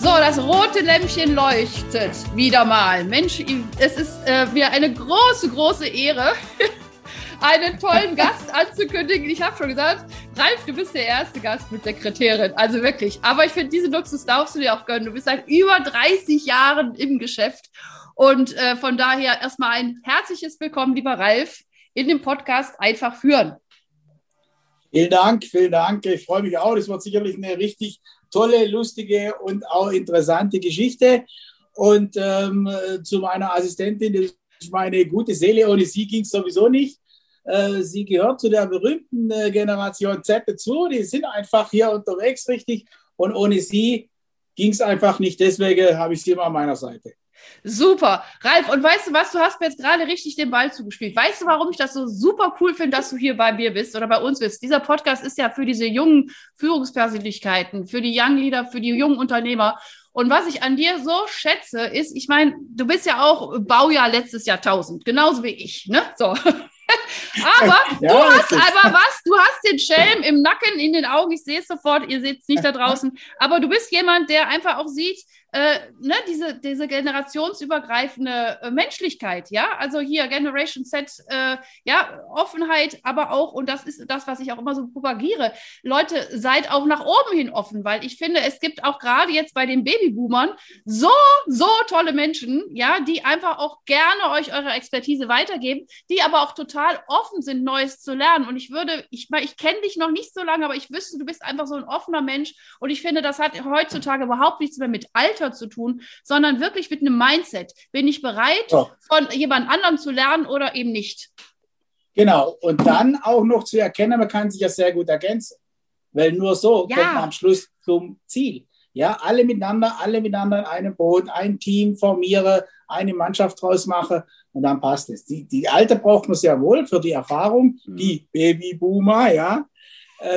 So, das rote Lämpchen leuchtet wieder mal. Mensch, es ist äh, mir eine große, große Ehre, einen tollen Gast anzukündigen. Ich habe schon gesagt, Ralf, du bist der erste Gast mit Sekretärin. Also wirklich. Aber ich finde, diesen Luxus darfst du dir auch gönnen. Du bist seit über 30 Jahren im Geschäft. Und äh, von daher erstmal ein herzliches Willkommen, lieber Ralf, in dem Podcast Einfach führen. Vielen Dank, vielen Dank. Ich freue mich auch. Das wird sicherlich eine richtig tolle, lustige und auch interessante Geschichte. Und ähm, zu meiner Assistentin, das ist meine gute Seele, ohne sie ging es sowieso nicht. Äh, sie gehört zu der berühmten äh, Generation Z dazu. Die sind einfach hier unterwegs richtig. Und ohne sie ging es einfach nicht. Deswegen habe ich sie immer an meiner Seite. Super. Ralf, und weißt du was? Du hast mir jetzt gerade richtig den Ball zugespielt. Weißt du, warum ich das so super cool finde, dass du hier bei mir bist oder bei uns bist? Dieser Podcast ist ja für diese jungen Führungspersönlichkeiten, für die Young Leader, für die jungen Unternehmer. Und was ich an dir so schätze, ist, ich meine, du bist ja auch Baujahr letztes Jahrtausend, genauso wie ich, ne? So. aber ja, du hast aber was, du hast den Schelm im Nacken, in den Augen, ich sehe es sofort, ihr seht es nicht da draußen, aber du bist jemand, der einfach auch sieht, äh, ne, diese, diese generationsübergreifende äh, Menschlichkeit, ja, also hier Generation Z, äh, ja, Offenheit, aber auch, und das ist das, was ich auch immer so propagiere, Leute, seid auch nach oben hin offen, weil ich finde, es gibt auch gerade jetzt bei den Babyboomern so, so tolle Menschen, ja, die einfach auch gerne euch eure Expertise weitergeben, die aber auch total offen sind, Neues zu lernen. Und ich würde, ich, ich kenne dich noch nicht so lange, aber ich wüsste, du bist einfach so ein offener Mensch und ich finde, das hat heutzutage überhaupt nichts mehr mit Alter Alter zu tun, sondern wirklich mit einem Mindset. Bin ich bereit, oh. von jemand anderem zu lernen oder eben nicht? Genau. Und dann auch noch zu erkennen, man kann sich ja sehr gut ergänzen. Weil nur so ja. kommt man am Schluss zum Ziel. Ja, alle miteinander, alle miteinander in einem Boot, ein Team formiere, eine Mannschaft draus mache und dann passt es. Die, die Alte braucht man sehr wohl für die Erfahrung, mhm. die Babyboomer, ja,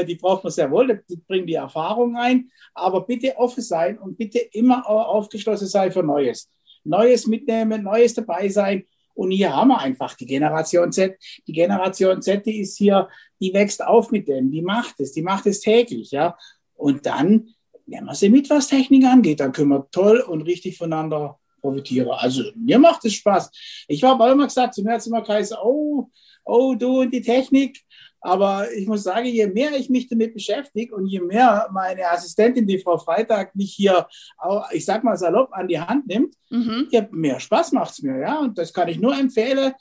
die braucht man sehr wohl, die bringen die Erfahrung ein aber bitte offen sein und bitte immer aufgeschlossen sein für Neues. Neues mitnehmen, Neues dabei sein. Und hier haben wir einfach die Generation Z. Die Generation Z, die ist hier, die wächst auf mit dem, die macht es, die macht es täglich, ja. Und dann nehmen wir sie mit, was Technik angeht. Dann können wir toll und richtig voneinander profitieren. Also mir macht es Spaß. Ich habe immer gesagt, zu mir hat es immer geheißen, oh, oh, du und die Technik. Aber ich muss sagen, je mehr ich mich damit beschäftige und je mehr meine Assistentin, die Frau Freitag, mich hier, auch, ich sag mal salopp, an die Hand nimmt, mhm. je mehr Spaß macht es mir. Ja? Und das kann ich nur empfehlen.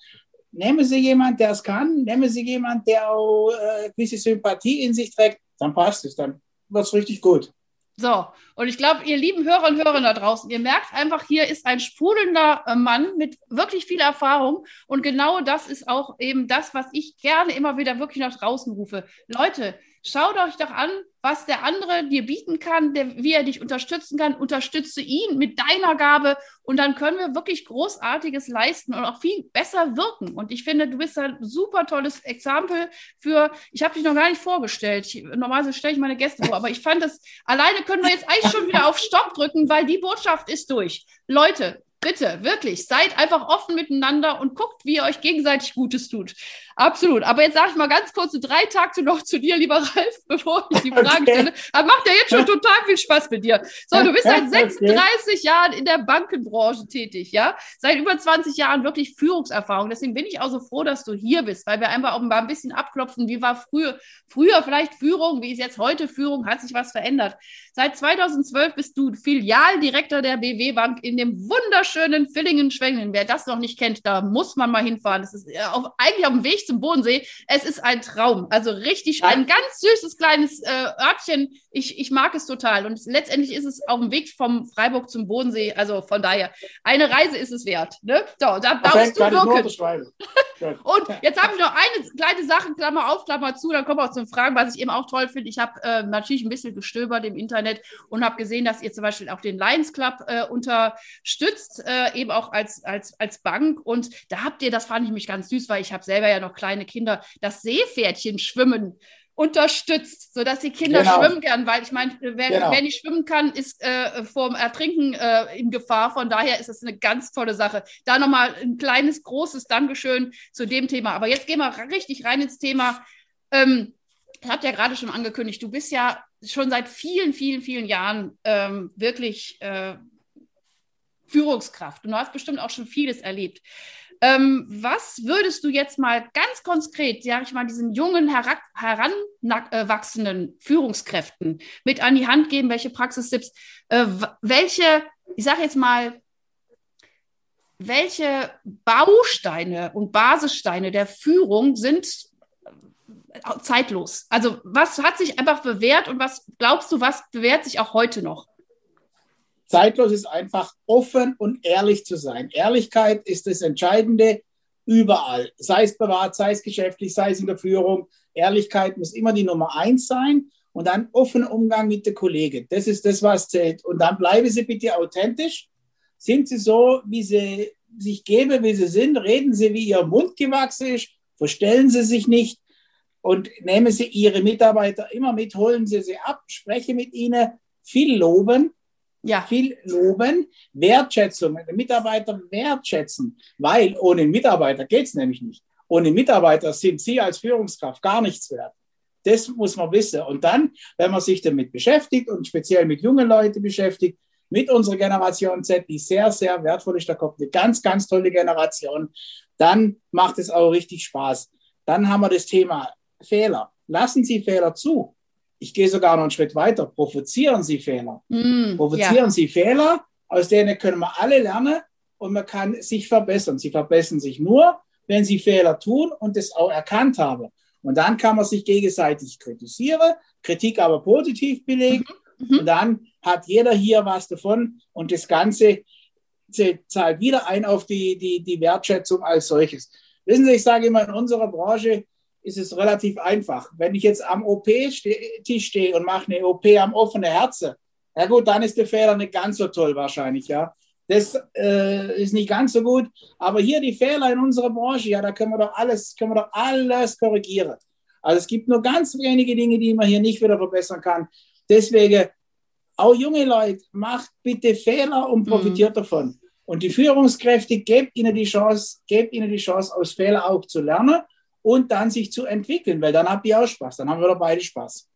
Nehmen Sie jemanden, der es kann, nehmen Sie jemanden, der auch äh, gewisse Sympathie in sich trägt, dann passt es, dann wird es richtig gut. So, und ich glaube, ihr lieben Hörer und Hörer da draußen, ihr merkt einfach, hier ist ein sprudelnder äh, Mann mit wirklich viel Erfahrung. Und genau das ist auch eben das, was ich gerne immer wieder wirklich nach draußen rufe. Leute, Schaut euch doch an, was der andere dir bieten kann, der, wie er dich unterstützen kann. Unterstütze ihn mit deiner Gabe und dann können wir wirklich Großartiges leisten und auch viel besser wirken. Und ich finde, du bist ein super tolles Exempel für, ich habe dich noch gar nicht vorgestellt. Normalerweise stelle ich meine Gäste vor, aber ich fand das, alleine können wir jetzt eigentlich schon wieder auf Stopp drücken, weil die Botschaft ist durch. Leute, Bitte, wirklich, seid einfach offen miteinander und guckt, wie ihr euch gegenseitig Gutes tut. Absolut. Aber jetzt sage ich mal ganz kurz drei Takte noch zu dir, lieber Ralf, bevor ich die Fragen okay. stelle. Das macht ja jetzt schon total viel Spaß mit dir. So, du bist seit 36 okay. Jahren in der Bankenbranche tätig, ja? Seit über 20 Jahren wirklich Führungserfahrung. Deswegen bin ich auch so froh, dass du hier bist, weil wir einfach auch mal ein bisschen abklopfen, wie war früher, früher vielleicht Führung, wie ist jetzt heute Führung, hat sich was verändert. Seit 2012 bist du Filialdirektor der BW Bank in dem wunderschönen Villingen-Schwengen. Wer das noch nicht kennt, da muss man mal hinfahren. Das ist auf, eigentlich auf dem Weg zum Bodensee. Es ist ein Traum. Also richtig ein ganz süßes kleines äh, Örtchen. Ich, ich mag es total. Und letztendlich ist es auf dem Weg vom Freiburg zum Bodensee. Also von daher, eine Reise ist es wert. Ne? So, da darfst du wirken. Und jetzt habe ich noch eine kleine Sache, Klammer auf, Klammer zu, dann kommen wir auch zum Fragen, was ich eben auch toll finde. Ich habe äh, natürlich ein bisschen gestöbert im Internet und habe gesehen, dass ihr zum Beispiel auch den Lions Club äh, unterstützt, äh, eben auch als, als, als Bank. Und da habt ihr, das fand ich mich ganz süß, weil ich habe selber ja noch kleine Kinder, das Seepferdchen schwimmen unterstützt, sodass die Kinder genau. schwimmen können, weil ich meine, wer, genau. wer, nicht schwimmen kann, ist äh, vorm Ertrinken äh, in Gefahr. Von daher ist es eine ganz tolle Sache. Da nochmal ein kleines, großes Dankeschön zu dem Thema. Aber jetzt gehen wir richtig rein ins Thema. Ähm, ich habe ja gerade schon angekündigt, du bist ja schon seit vielen, vielen, vielen Jahren ähm, wirklich äh, Führungskraft und du hast bestimmt auch schon vieles erlebt. Ähm, was würdest du jetzt mal ganz konkret, sage ich mal, diesen jungen, heranwachsenden Führungskräften mit an die Hand geben? Welche Praxistipps? Äh, welche, ich sage jetzt mal, welche Bausteine und Basissteine der Führung sind äh, zeitlos? Also was hat sich einfach bewährt und was glaubst du, was bewährt sich auch heute noch? Zeitlos ist einfach offen und ehrlich zu sein. Ehrlichkeit ist das Entscheidende überall, sei es privat, sei es geschäftlich, sei es in der Führung. Ehrlichkeit muss immer die Nummer eins sein und dann offener Umgang mit der Kollegin. Das ist das, was zählt. Und dann bleiben Sie bitte authentisch. Sind Sie so, wie Sie sich geben, wie Sie sind? Reden Sie, wie Ihr Mund gewachsen ist. Verstellen Sie sich nicht und nehmen Sie Ihre Mitarbeiter immer mit, holen Sie sie ab, spreche mit ihnen, viel loben ja. viel loben, Wertschätzung, Mitarbeiter wertschätzen, weil ohne Mitarbeiter geht es nämlich nicht. Ohne Mitarbeiter sind Sie als Führungskraft gar nichts wert. Das muss man wissen. Und dann, wenn man sich damit beschäftigt und speziell mit jungen Leuten beschäftigt, mit unserer Generation Z, die sehr, sehr wertvoll ist, da kommt eine ganz, ganz tolle Generation, dann macht es auch richtig Spaß. Dann haben wir das Thema Fehler. Lassen Sie Fehler zu ich gehe sogar noch einen Schritt weiter, provozieren Sie Fehler. Mm, provozieren ja. Sie Fehler, aus denen können wir alle lernen und man kann sich verbessern. Sie verbessern sich nur, wenn Sie Fehler tun und das auch erkannt haben. Und dann kann man sich gegenseitig kritisieren, Kritik aber positiv belegen. Mhm. Und dann hat jeder hier was davon und das Ganze zahlt wieder ein auf die, die, die Wertschätzung als solches. Wissen Sie, ich sage immer, in unserer Branche ist es relativ einfach. Wenn ich jetzt am OP-Tisch stehe und mache eine OP am offenen Herzen, ja gut, dann ist der Fehler nicht ganz so toll wahrscheinlich, ja. Das äh, ist nicht ganz so gut. Aber hier die Fehler in unserer Branche, ja, da können wir doch alles, können wir doch alles korrigieren. Also es gibt nur ganz wenige Dinge, die man hier nicht wieder verbessern kann. Deswegen, auch junge Leute, macht bitte Fehler und profitiert mhm. davon. Und die Führungskräfte, gebt ihnen die Chance, gebt ihnen die Chance, aus Fehlern auch zu lernen und dann sich zu entwickeln, weil dann habt ihr auch Spaß. Dann haben wir doch beide Spaß.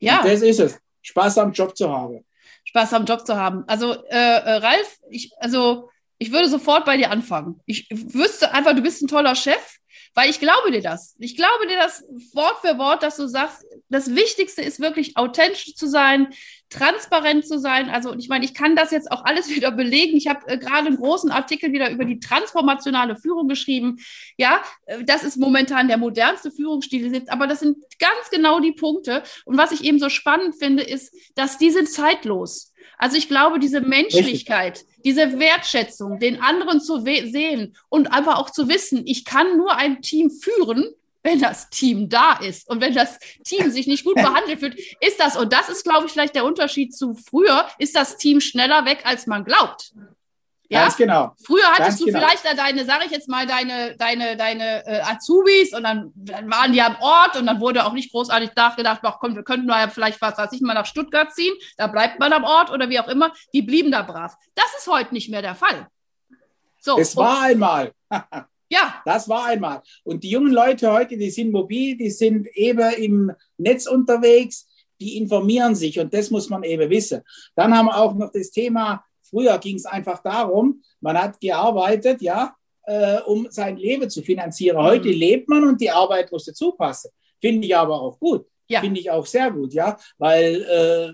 Ja. Und das ist es. Spaß am Job zu haben. Spaß am Job zu haben. Also, äh, äh, Ralf, ich, also, ich würde sofort bei dir anfangen. Ich wüsste einfach, du bist ein toller Chef. Weil ich glaube dir das. Ich glaube dir das Wort für Wort, dass du sagst, das Wichtigste ist wirklich authentisch zu sein, transparent zu sein. Also ich meine, ich kann das jetzt auch alles wieder belegen. Ich habe äh, gerade einen großen Artikel wieder über die transformationale Führung geschrieben. Ja, äh, das ist momentan der modernste Führungsstil, aber das sind ganz genau die Punkte. Und was ich eben so spannend finde, ist, dass die sind zeitlos. Also ich glaube, diese Menschlichkeit, diese Wertschätzung, den anderen zu sehen und einfach auch zu wissen, ich kann nur ein Team führen, wenn das Team da ist und wenn das Team sich nicht gut behandelt fühlt, ist das, und das ist, glaube ich, vielleicht der Unterschied zu früher, ist das Team schneller weg, als man glaubt. Ja? Ganz genau. Früher hattest Ganz du genau. vielleicht deine, sage ich jetzt mal, deine, deine, deine äh, Azubis und dann, dann, waren die am Ort und dann wurde auch nicht großartig nachgedacht, ach komm, wir könnten ja vielleicht, was weiß ich, mal nach Stuttgart ziehen, da bleibt man am Ort oder wie auch immer. Die blieben da brav. Das ist heute nicht mehr der Fall. So, es war einmal. ja. Das war einmal. Und die jungen Leute heute, die sind mobil, die sind eben im Netz unterwegs, die informieren sich und das muss man eben wissen. Dann haben wir auch noch das Thema Früher ging es einfach darum, man hat gearbeitet, ja, äh, um sein Leben zu finanzieren. Heute mhm. lebt man und die Arbeit muss dazu passen. Finde ich aber auch gut. Ja. Finde ich auch sehr gut, ja, weil äh,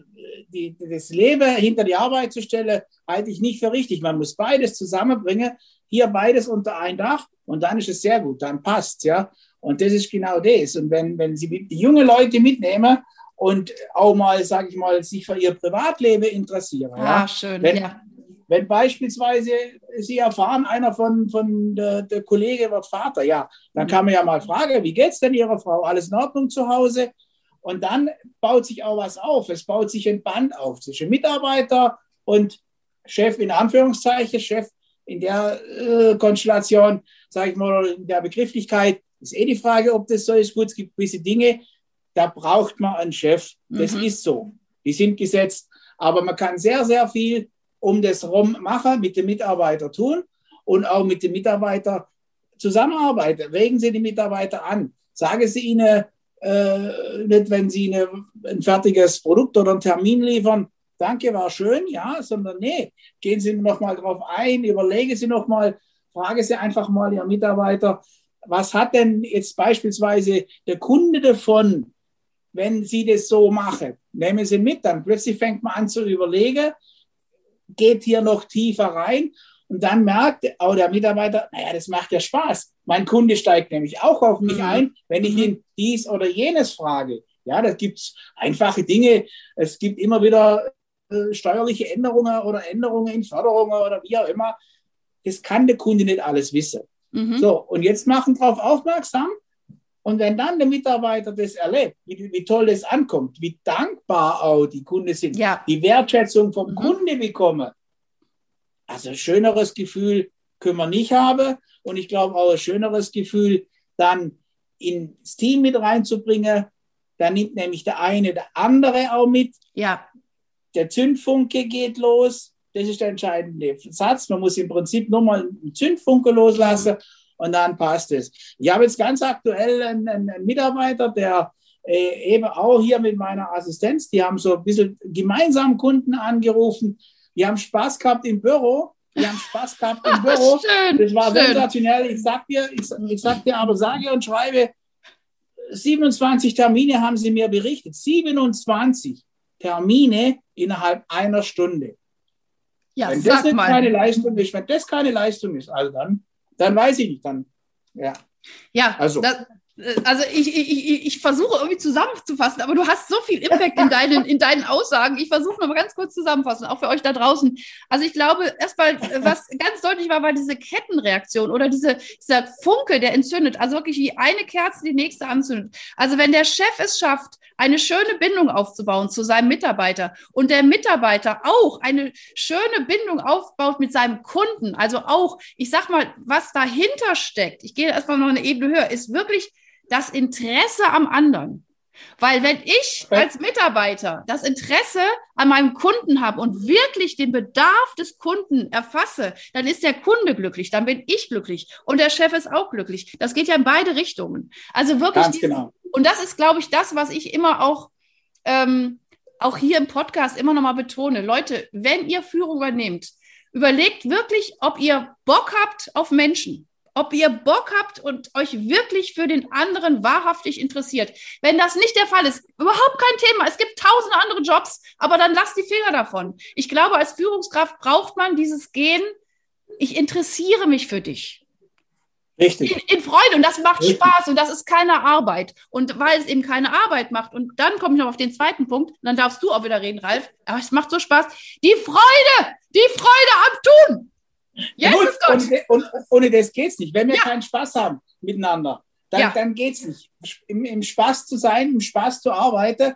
die, das Leben hinter die Arbeit zu stellen, halte ich nicht für richtig. Man muss beides zusammenbringen, hier beides unter ein Dach und dann ist es sehr gut, dann passt ja. Und das ist genau das. Und wenn, wenn Sie die junge Leute mitnehmen und auch mal, sage ich mal, sich für ihr Privatleben interessieren. Ah, ja? schön, wenn, ja. Wenn beispielsweise Sie erfahren, einer von, von der, der Kollege wird Vater, ja, dann kann man ja mal fragen, wie geht es denn Ihrer Frau? Alles in Ordnung zu Hause? Und dann baut sich auch was auf. Es baut sich ein Band auf zwischen Mitarbeiter und Chef in Anführungszeichen, Chef in der äh, Konstellation, sage ich mal, in der Begrifflichkeit, ist eh die Frage, ob das so ist. Gut, es gibt gewisse Dinge, da braucht man einen Chef. Das mhm. ist so. Die sind gesetzt. Aber man kann sehr, sehr viel um das rum machen, mit den Mitarbeitern tun und auch mit den Mitarbeitern zusammenarbeiten. Regen Sie die Mitarbeiter an. Sagen Sie ihnen, äh, nicht wenn Sie eine, ein fertiges Produkt oder einen Termin liefern, danke, war schön, ja, sondern nee, gehen Sie noch mal drauf ein, überlegen Sie noch mal, frage Sie einfach mal Ihr Mitarbeiter, was hat denn jetzt beispielsweise der Kunde davon, wenn Sie das so machen? Nehmen Sie mit, dann plötzlich fängt man an zu überlegen, geht hier noch tiefer rein und dann merkt auch der Mitarbeiter, naja, das macht ja Spaß. Mein Kunde steigt nämlich auch auf mich mhm. ein, wenn ich mhm. ihn dies oder jenes frage. Ja, da gibt es einfache Dinge. Es gibt immer wieder äh, steuerliche Änderungen oder Änderungen in Förderungen oder wie auch immer. Das kann der Kunde nicht alles wissen. Mhm. So, und jetzt machen darauf aufmerksam. Und wenn dann der Mitarbeiter das erlebt, wie, wie, toll das ankommt, wie dankbar auch die Kunden sind, ja. die Wertschätzung vom mhm. Kunde bekommen, also ein schöneres Gefühl können wir nicht haben. Und ich glaube auch ein schöneres Gefühl, dann ins Team mit reinzubringen. Da nimmt nämlich der eine der andere auch mit. Ja. Der Zündfunke geht los. Das ist der entscheidende Satz. Man muss im Prinzip nur mal einen Zündfunke loslassen und dann passt es. Ich habe jetzt ganz aktuell einen, einen Mitarbeiter, der äh, eben auch hier mit meiner Assistenz, die haben so ein bisschen gemeinsam Kunden angerufen. Die haben Spaß gehabt im Büro. Die haben Spaß gehabt im Büro. schön, das war schön. sensationell. Ich sag dir, ich, ich sag dir aber, sage und schreibe, 27 Termine haben sie mir berichtet. 27 Termine innerhalb einer Stunde. Ja, wenn das keine Leistung ist, wenn das keine Leistung ist, also dann, dann weiß ich nicht, dann, ja. Ja, also. Das, also ich, ich, ich, versuche irgendwie zusammenzufassen, aber du hast so viel Impact in deinen, in deinen Aussagen. Ich versuche nochmal ganz kurz zusammenfassen, auch für euch da draußen. Also ich glaube, erstmal, was ganz deutlich war, war diese Kettenreaktion oder diese, dieser Funke, der entzündet. Also wirklich wie eine Kerze die nächste anzündet. Also wenn der Chef es schafft, eine schöne Bindung aufzubauen zu seinem Mitarbeiter und der Mitarbeiter auch eine schöne Bindung aufbaut mit seinem Kunden, also auch, ich sag mal, was dahinter steckt, ich gehe erstmal noch eine Ebene höher, ist wirklich das Interesse am anderen. Weil wenn ich als Mitarbeiter das Interesse an meinem Kunden habe und wirklich den Bedarf des Kunden erfasse, dann ist der Kunde glücklich, dann bin ich glücklich und der Chef ist auch glücklich. Das geht ja in beide Richtungen. Also wirklich. Ganz genau. Und das ist, glaube ich, das, was ich immer auch, ähm, auch hier im Podcast immer noch mal betone. Leute, wenn ihr Führung übernehmt, überlegt wirklich, ob ihr Bock habt auf Menschen ob ihr Bock habt und euch wirklich für den anderen wahrhaftig interessiert. Wenn das nicht der Fall ist, überhaupt kein Thema. Es gibt tausende andere Jobs, aber dann lasst die Finger davon. Ich glaube, als Führungskraft braucht man dieses Gehen, ich interessiere mich für dich. Richtig. In, in Freude und das macht Richtig. Spaß und das ist keine Arbeit. Und weil es eben keine Arbeit macht, und dann komme ich noch auf den zweiten Punkt, und dann darfst du auch wieder reden, Ralf. Aber es macht so Spaß. Die Freude, die Freude am Tun. Yes, Gut, ohne, ohne, ohne, das geht es nicht. Wenn wir ja. keinen Spaß haben miteinander, dann, ja. dann geht es nicht. Im, Im Spaß zu sein, im Spaß zu arbeiten,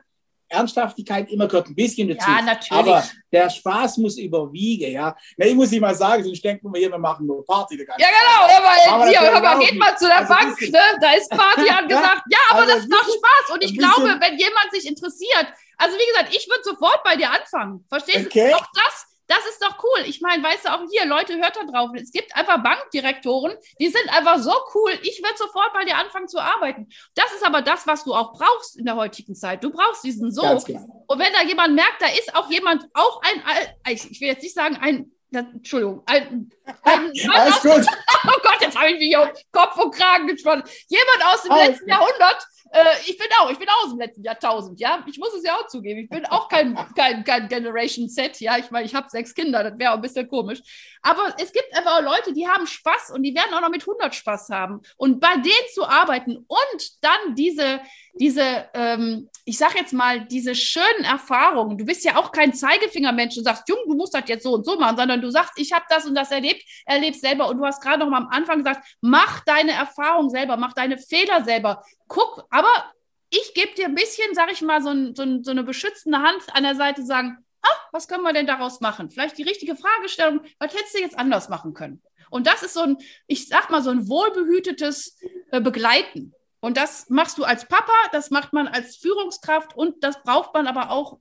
Ernsthaftigkeit immer gehört ein bisschen dazu. Ja, natürlich. Aber der Spaß muss überwiegen, ja. Na, ich muss nicht mal sagen, sonst denken wir hier, wir machen nur Party. Ja, genau. Aber, hier, hör mal, geht mal zu der also Bank, ne? da ist Party angesagt. ja, aber also das macht Spaß. Und ich glaube, wenn jemand sich interessiert, also wie gesagt, ich würde sofort bei dir anfangen. Verstehst okay. du? Auch das das ist doch cool. Ich meine, weißt du, auch hier, Leute, hört da drauf. Es gibt einfach Bankdirektoren, die sind einfach so cool. Ich würde sofort bei dir anfangen zu arbeiten. Das ist aber das, was du auch brauchst in der heutigen Zeit. Du brauchst diesen so. Und wenn da jemand merkt, da ist auch jemand, auch ein, ich will jetzt nicht sagen, ein Entschuldigung, ein, ein Mann aus, Oh Gott, jetzt habe ich mich auf Kopf und Kragen gespannt. Jemand aus dem Alles letzten gut. Jahrhundert, äh, ich bin auch, ich bin auch aus dem letzten Jahrtausend, ja. Ich muss es ja auch zugeben. Ich bin auch kein, kein, kein Generation Z, ja. Ich meine, ich habe sechs Kinder, das wäre auch ein bisschen komisch. Aber es gibt einfach auch Leute, die haben Spaß und die werden auch noch mit 100 Spaß haben. Und bei denen zu arbeiten und dann diese, diese, ähm, ich sag jetzt mal, diese schönen Erfahrungen. Du bist ja auch kein Zeigefingermensch und sagst, Jung, du musst das jetzt so und so machen, sondern du sagst, ich habe das und das erlebt, erlebst selber. Und du hast gerade noch mal am Anfang gesagt, mach deine Erfahrung selber, mach deine Fehler selber. Guck, aber ich gebe dir ein bisschen, sag ich mal, so, ein, so, ein, so eine beschützende Hand an der Seite, sagen, ah, was können wir denn daraus machen? Vielleicht die richtige Fragestellung, was hättest du jetzt anders machen können? Und das ist so ein, ich sag mal, so ein wohlbehütetes äh, Begleiten. Und das machst du als Papa, das macht man als Führungskraft und das braucht man aber auch,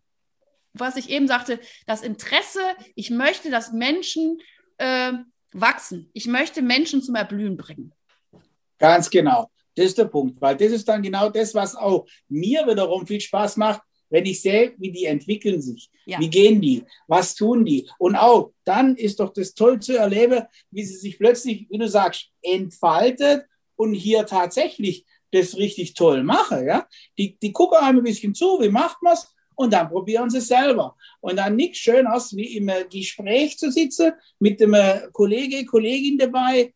was ich eben sagte, das Interesse. Ich möchte, dass Menschen äh, wachsen. Ich möchte Menschen zum Erblühen bringen. Ganz genau. Das ist der Punkt, weil das ist dann genau das, was auch mir wiederum viel Spaß macht, wenn ich sehe, wie die entwickeln sich, ja. wie gehen die, was tun die. Und auch dann ist doch das toll zu erleben, wie sie sich plötzlich, wie du sagst, entfaltet und hier tatsächlich das richtig toll mache. Ja? Die, die gucken einem ein bisschen zu, wie macht man es? Und dann probieren sie es selber. Und dann nichts Schöneres, wie im Gespräch zu sitzen, mit dem Kollege, Kollegin dabei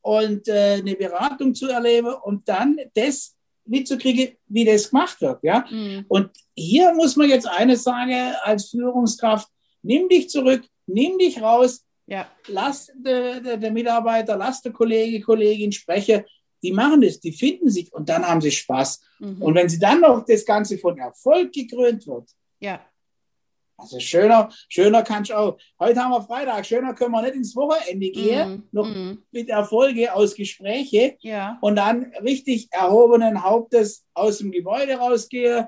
und äh, eine Beratung zu erleben und dann das mitzukriegen, wie das gemacht wird. Ja? Mhm. Und hier muss man jetzt eines sagen als Führungskraft, nimm dich zurück, nimm dich raus, ja. lass der, der, der Mitarbeiter, lass der Kollege, Kollegin sprechen die machen das, die finden sich und dann haben sie Spaß. Mhm. Und wenn sie dann noch das Ganze von Erfolg gekrönt wird, ja. Also schöner, schöner kannst du auch. Heute haben wir Freitag, schöner können wir nicht ins Wochenende gehen, mm, noch mm. mit Erfolge aus Gespräche ja. und dann richtig erhobenen Hauptes aus dem Gebäude rausgehen.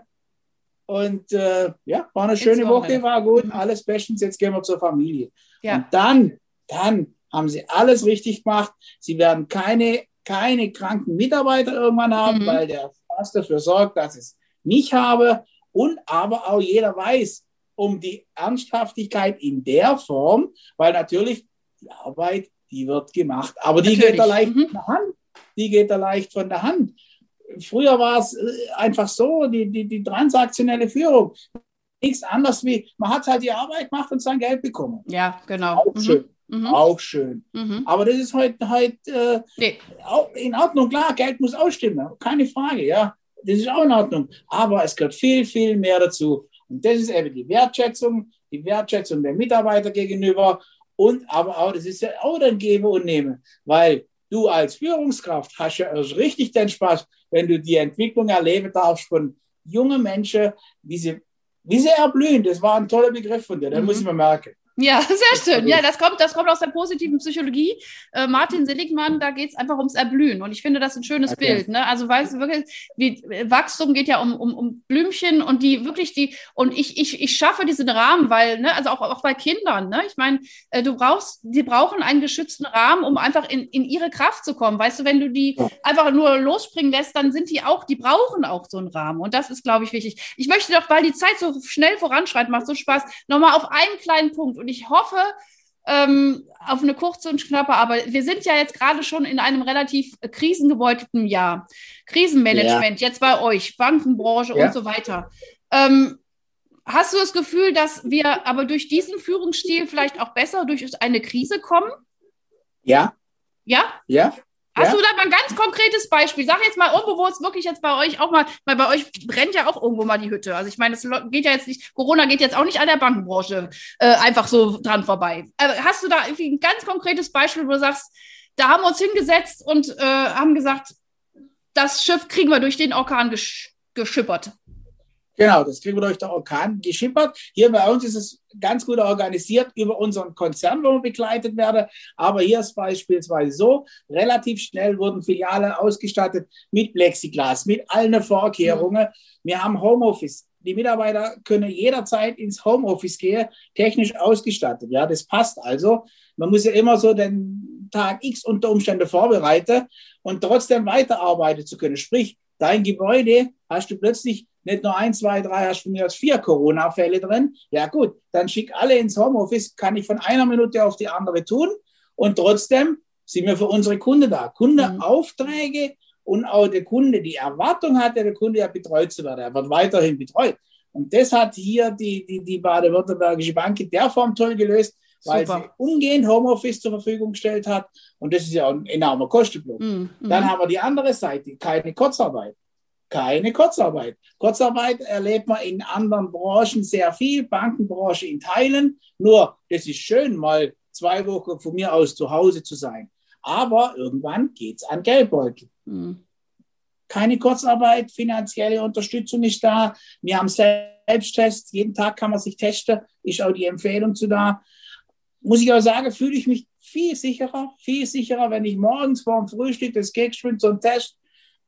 Und äh, ja, war eine schöne Woche, war gut, mhm. alles bestens, jetzt gehen wir zur Familie. Ja. Und dann, dann haben sie alles richtig gemacht. Sie werden keine keine kranken Mitarbeiter irgendwann haben, mhm. weil der Fast dafür sorgt, dass ich es nicht habe. Und aber auch jeder weiß um die Ernsthaftigkeit in der Form, weil natürlich die Arbeit, die wird gemacht. Aber die natürlich. geht da leicht mhm. von der Hand. Die geht da leicht von der Hand. Früher war es äh, einfach so, die, die, die transaktionelle Führung. Nichts anderes wie, man hat halt die Arbeit gemacht und sein Geld bekommen. Ja, genau. Auch mhm. schön. Mhm. Auch schön. Mhm. Aber das ist heute halt, äh, nee. in Ordnung. Klar, Geld muss ausstimmen, keine Frage, ja. Das ist auch in Ordnung. Aber es gehört viel, viel mehr dazu. Und das ist eben die Wertschätzung, die Wertschätzung der Mitarbeiter gegenüber und aber auch, das ist ja auch dann Gebe und Nehme, weil du als Führungskraft hast ja erst richtig den Spaß, wenn du die Entwicklung erleben darfst von jungen Menschen, wie sie, wie sie erblühen. Das war ein toller Begriff von dir, den mhm. muss ich mir merken. Ja, sehr schön. Ja, das kommt, das kommt aus der positiven Psychologie. Äh, Martin Seligmann, da geht es einfach ums Erblühen. Und ich finde das ein schönes okay. Bild. Ne? Also weißt du wirklich, wie Wachstum geht ja um, um, um Blümchen und die wirklich die, und ich, ich, ich schaffe diesen Rahmen, weil, ne, also auch, auch bei Kindern, ne? Ich meine, äh, du brauchst, die brauchen einen geschützten Rahmen, um einfach in, in ihre Kraft zu kommen. Weißt du, wenn du die ja. einfach nur losspringen lässt, dann sind die auch, die brauchen auch so einen Rahmen. Und das ist, glaube ich, wichtig. Ich möchte doch, weil die Zeit so schnell voranschreitet, macht so Spaß, nochmal auf einen kleinen Punkt. Und und ich hoffe ähm, auf eine kurze und knappe, aber wir sind ja jetzt gerade schon in einem relativ krisengebeutelten Jahr. Krisenmanagement, ja. jetzt bei euch, Bankenbranche ja. und so weiter. Ähm, hast du das Gefühl, dass wir aber durch diesen Führungsstil vielleicht auch besser durch eine Krise kommen? Ja. Ja? Ja. Hast du da mal ein ganz konkretes Beispiel? Sag jetzt mal es wirklich jetzt bei euch auch mal, weil bei euch brennt ja auch irgendwo mal die Hütte. Also ich meine, es geht ja jetzt nicht, Corona geht jetzt auch nicht an der Bankenbranche äh, einfach so dran vorbei. Aber hast du da irgendwie ein ganz konkretes Beispiel, wo du sagst, da haben wir uns hingesetzt und äh, haben gesagt, das Schiff kriegen wir durch den Orkan gesch geschippert? Genau, das kriegen wir durch den Orkan geschippert. Hier bei uns ist es ganz gut organisiert über unseren Konzern, wo wir begleitet werden. Aber hier ist beispielsweise so, relativ schnell wurden Filialen ausgestattet mit Plexiglas, mit allen Vorkehrungen. Wir haben Homeoffice. Die Mitarbeiter können jederzeit ins Homeoffice gehen, technisch ausgestattet. Ja, das passt also. Man muss ja immer so den Tag X unter Umständen vorbereiten und trotzdem weiterarbeiten zu können. Sprich, dein Gebäude hast du plötzlich nicht nur ein, zwei, drei, hast du mir aus vier Corona-Fälle drin. Ja gut, dann schick alle ins Homeoffice, kann ich von einer Minute auf die andere tun und trotzdem sind wir für unsere Kunden da. Kundenaufträge und auch der Kunde die Erwartung hat, der Kunde ja betreut zu werden. Er wird weiterhin betreut. Und das hat hier die, die, die Baden-Württembergische Bank in der Form toll gelöst, weil Super. sie umgehend Homeoffice zur Verfügung gestellt hat. Und das ist ja ein enormer Kostenblock. Mm. Dann haben wir die andere Seite, keine Kurzarbeit. Keine Kurzarbeit. Kurzarbeit erlebt man in anderen Branchen sehr viel, Bankenbranche in Teilen. Nur, das ist schön, mal zwei Wochen von mir aus zu Hause zu sein. Aber irgendwann geht es an Geldbeutel. Mhm. Keine Kurzarbeit, finanzielle Unterstützung ist da. Wir haben Selbsttests, jeden Tag kann man sich testen, ist auch die Empfehlung zu da. Muss ich auch sagen, fühle ich mich viel sicherer, viel sicherer, wenn ich morgens vor dem Frühstück das Gegensprint zum Test,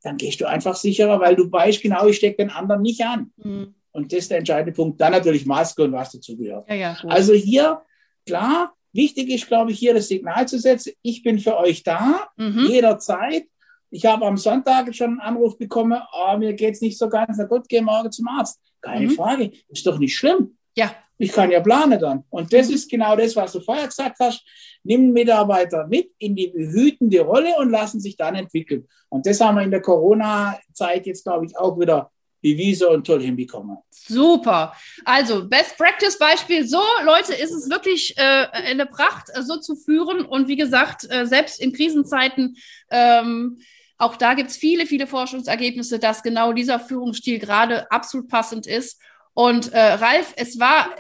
dann gehst du einfach sicherer, weil du weißt genau, ich stecke den anderen nicht an. Mhm. Und das ist der entscheidende Punkt. Dann natürlich Maske und was dazugehört. Ja, ja, also hier, klar, wichtig ist, glaube ich, hier das Signal zu setzen. Ich bin für euch da, mhm. jederzeit. Ich habe am Sonntag schon einen Anruf bekommen, oh, mir geht es nicht so ganz, na gut, geh morgen zum Arzt. Keine mhm. Frage, ist doch nicht schlimm. Ja. Ich kann ja planen dann. Und das ist genau das, was du vorher gesagt hast. Nimm Mitarbeiter mit in die behütende Rolle und lassen sich dann entwickeln. Und das haben wir in der Corona-Zeit jetzt, glaube ich, auch wieder bewiesen und toll hinbekommen. Super. Also Best Practice Beispiel. So, Leute, ist es wirklich äh, eine Pracht, äh, so zu führen. Und wie gesagt, äh, selbst in Krisenzeiten ähm, auch da gibt es viele, viele Forschungsergebnisse, dass genau dieser Führungsstil gerade absolut passend ist. Und äh, Ralf, es war,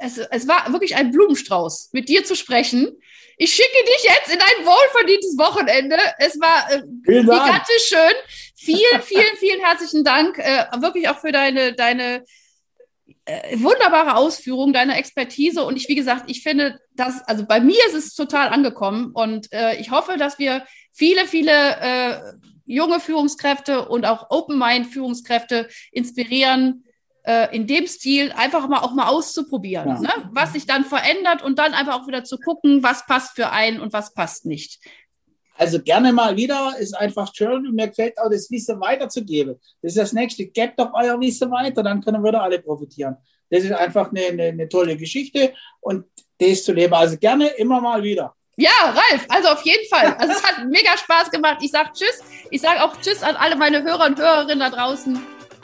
es, es war wirklich ein Blumenstrauß, mit dir zu sprechen. Ich schicke dich jetzt in ein wohlverdientes Wochenende. Es war äh, gigantisch schön. Vielen, vielen, vielen herzlichen Dank. Äh, wirklich auch für deine, deine äh, wunderbare Ausführung, deine Expertise. Und ich, wie gesagt, ich finde, dass, also bei mir ist es total angekommen. Und äh, ich hoffe, dass wir viele, viele äh, junge Führungskräfte und auch Open-Mind-Führungskräfte inspirieren, äh, in dem Stil einfach mal auch mal auszuprobieren, ja. ne? was sich dann verändert und dann einfach auch wieder zu gucken, was passt für einen und was passt nicht. Also gerne mal wieder, ist einfach schön und mir gefällt auch das Wissen weiterzugeben. Das ist das Nächste. Gebt doch euer Wissen weiter, dann können wir da alle profitieren. Das ist einfach eine, eine, eine tolle Geschichte und das zu leben. Also gerne immer mal wieder. Ja, Ralf, also auf jeden Fall. Also es hat mega Spaß gemacht. Ich sage Tschüss. Ich sage auch Tschüss an alle meine Hörer und Hörerinnen da draußen.